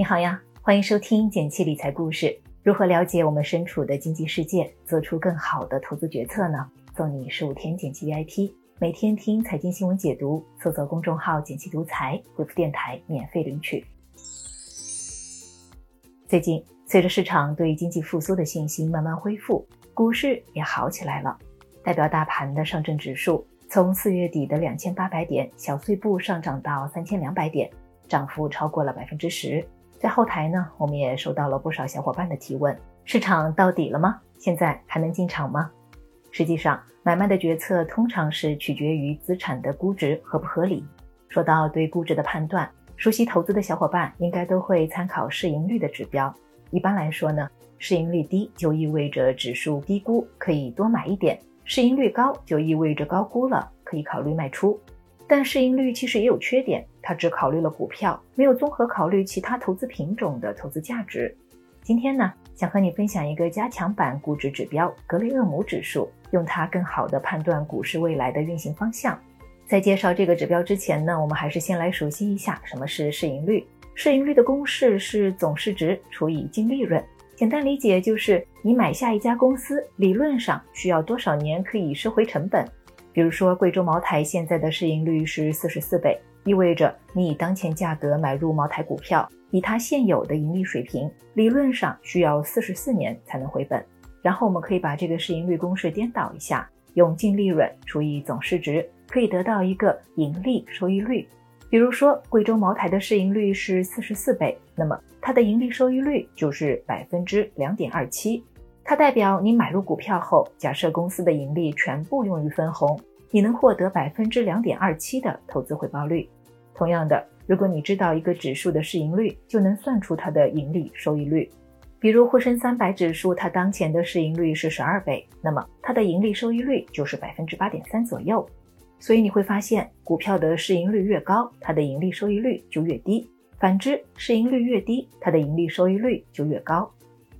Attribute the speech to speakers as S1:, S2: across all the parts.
S1: 你好呀，欢迎收听简七理财故事。如何了解我们身处的经济世界，做出更好的投资决策呢？送你十五天简七 VIP，每天听财经新闻解读，搜索公众号“简七独裁，回复“电台”免费领取。最近，随着市场对经济复苏的信心慢慢恢复，股市也好起来了。代表大盘的上证指数，从四月底的两千八百点小碎步上涨到三千两百点，涨幅超过了百分之十。在后台呢，我们也收到了不少小伙伴的提问：市场到底了吗？现在还能进场吗？实际上，买卖的决策通常是取决于资产的估值合不合理。说到对估值的判断，熟悉投资的小伙伴应该都会参考市盈率的指标。一般来说呢，市盈率低就意味着指数低估，可以多买一点；市盈率高就意味着高估了，可以考虑卖出。但市盈率其实也有缺点，它只考虑了股票，没有综合考虑其他投资品种的投资价值。今天呢，想和你分享一个加强版估值指标——格雷厄姆指数，用它更好的判断股市未来的运行方向。在介绍这个指标之前呢，我们还是先来熟悉一下什么是市盈率。市盈率的公式是总市值除以净利润，简单理解就是你买下一家公司，理论上需要多少年可以收回成本。比如说，贵州茅台现在的市盈率是四十四倍，意味着你以当前价格买入茅台股票，以它现有的盈利水平，理论上需要四十四年才能回本。然后我们可以把这个市盈率公式颠倒一下，用净利润除以总市值，可以得到一个盈利收益率。比如说，贵州茅台的市盈率是四十四倍，那么它的盈利收益率就是百分之两点二七。它代表你买入股票后，假设公司的盈利全部用于分红，你能获得百分之两点二七的投资回报率。同样的，如果你知道一个指数的市盈率，就能算出它的盈利收益率。比如沪深三百指数，它当前的市盈率是十二倍，那么它的盈利收益率就是百分之八点三左右。所以你会发现，股票的市盈率越高，它的盈利收益率就越低；反之，市盈率越低，它的盈利收益率就越高。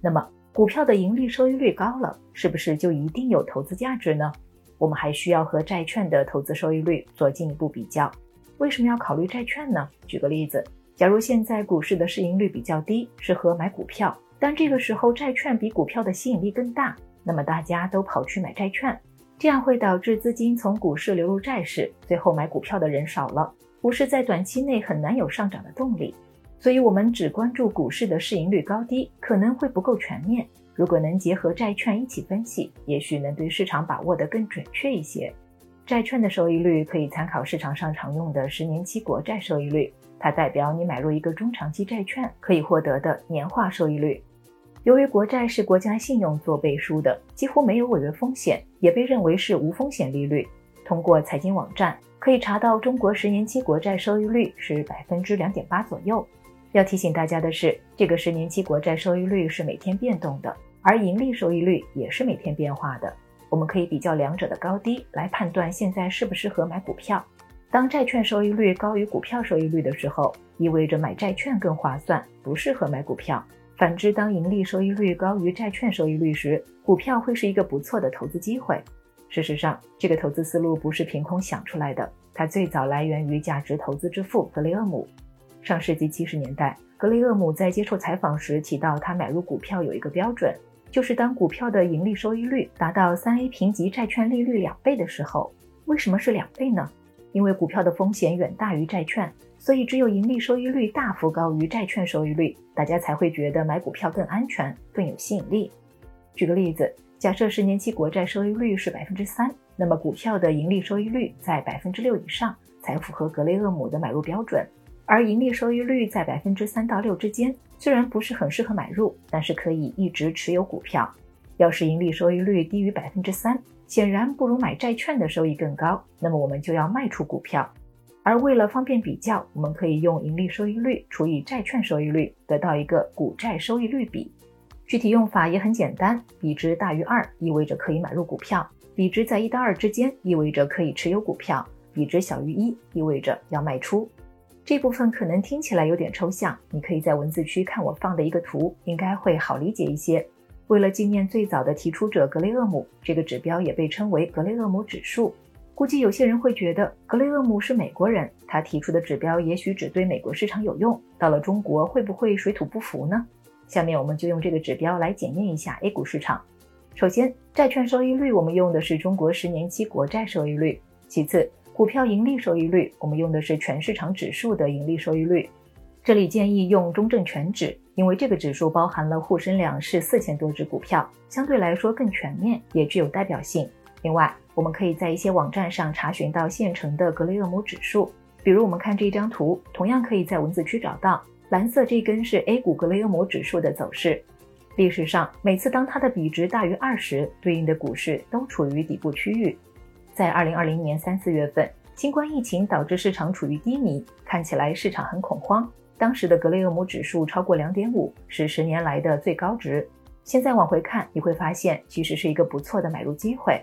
S1: 那么，股票的盈利收益率高了，是不是就一定有投资价值呢？我们还需要和债券的投资收益率做进一步比较。为什么要考虑债券呢？举个例子，假如现在股市的市盈率比较低，适合买股票，但这个时候债券比股票的吸引力更大，那么大家都跑去买债券，这样会导致资金从股市流入债市，最后买股票的人少了，股市在短期内很难有上涨的动力。所以，我们只关注股市的市盈率高低，可能会不够全面。如果能结合债券一起分析，也许能对市场把握得更准确一些。债券的收益率可以参考市场上常用的十年期国债收益率，它代表你买入一个中长期债券可以获得的年化收益率。由于国债是国家信用做背书的，几乎没有违约风险，也被认为是无风险利率。通过财经网站可以查到，中国十年期国债收益率是百分之两点八左右。要提醒大家的是，这个十年期国债收益率是每天变动的，而盈利收益率也是每天变化的。我们可以比较两者的高低来判断现在适不适合买股票。当债券收益率高于股票收益率的时候，意味着买债券更划算，不适合买股票。反之，当盈利收益率高于债券收益率时，股票会是一个不错的投资机会。事实上，这个投资思路不是凭空想出来的，它最早来源于价值投资之父格雷厄姆。上世纪七十年代，格雷厄姆在接受采访时提到，他买入股票有一个标准，就是当股票的盈利收益率达到三 A 评级债券利率两倍的时候。为什么是两倍呢？因为股票的风险远大于债券，所以只有盈利收益率大幅高于债券收益率，大家才会觉得买股票更安全、更有吸引力。举个例子，假设十年期国债收益率是百分之三，那么股票的盈利收益率在百分之六以上才符合格雷厄姆的买入标准。而盈利收益率在百分之三到六之间，虽然不是很适合买入，但是可以一直持有股票。要是盈利收益率低于百分之三，显然不如买债券的收益更高，那么我们就要卖出股票。而为了方便比较，我们可以用盈利收益率除以债券收益率，得到一个股债收益率比。具体用法也很简单，比值大于二意味着可以买入股票，比值在一到二之间意味着可以持有股票，比值小于一意味着要卖出。这部分可能听起来有点抽象，你可以在文字区看我放的一个图，应该会好理解一些。为了纪念最早的提出者格雷厄姆，这个指标也被称为格雷厄姆指数。估计有些人会觉得格雷厄姆是美国人，他提出的指标也许只对美国市场有用，到了中国会不会水土不服呢？下面我们就用这个指标来检验一下 A 股市场。首先，债券收益率我们用的是中国十年期国债收益率；其次，股票盈利收益率我们用的是全市场指数的盈利收益率。这里建议用中证全指，因为这个指数包含了沪深两市四千多只股票，相对来说更全面，也具有代表性。另外，我们可以在一些网站上查询到现成的格雷厄姆指数，比如我们看这一张图，同样可以在文字区找到。蓝色这根是 A 股格雷厄姆指数的走势。历史上，每次当它的比值大于二十，对应的股市都处于底部区域。在二零二零年三四月份，新冠疫情导致市场处于低迷，看起来市场很恐慌。当时的格雷厄姆指数超过两点五，是十年来的最高值。现在往回看，你会发现其实是一个不错的买入机会。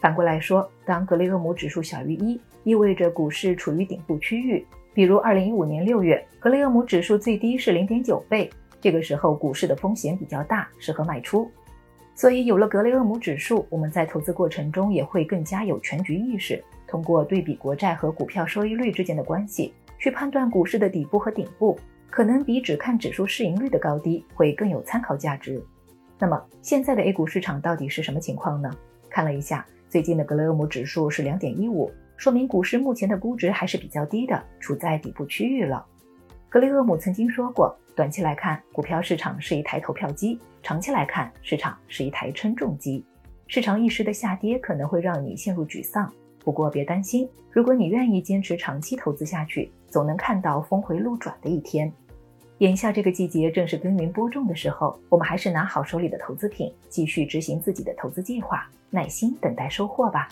S1: 反过来说，当格雷厄姆指数小于一，意味着股市处于顶部区域。比如，二零一五年六月，格雷厄姆指数最低是零点九倍，这个时候股市的风险比较大，适合卖出。所以，有了格雷厄姆指数，我们在投资过程中也会更加有全局意识，通过对比国债和股票收益率之间的关系，去判断股市的底部和顶部，可能比只看指数市盈率的高低会更有参考价值。那么，现在的 A 股市场到底是什么情况呢？看了一下。最近的格雷厄姆指数是两点一五，说明股市目前的估值还是比较低的，处在底部区域了。格雷厄姆曾经说过，短期来看，股票市场是一台投票机；长期来看，市场是一台称重机。市场一时的下跌可能会让你陷入沮丧，不过别担心，如果你愿意坚持长期投资下去，总能看到峰回路转的一天。眼下这个季节正是耕耘播种的时候，我们还是拿好手里的投资品，继续执行自己的投资计划，耐心等待收获吧。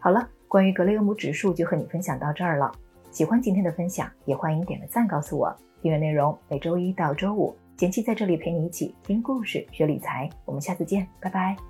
S1: 好了，关于格雷厄姆指数就和你分享到这儿了。喜欢今天的分享，也欢迎点个赞告诉我。订阅内容每周一到周五，简七在这里陪你一起听故事、学理财。我们下次见，拜拜。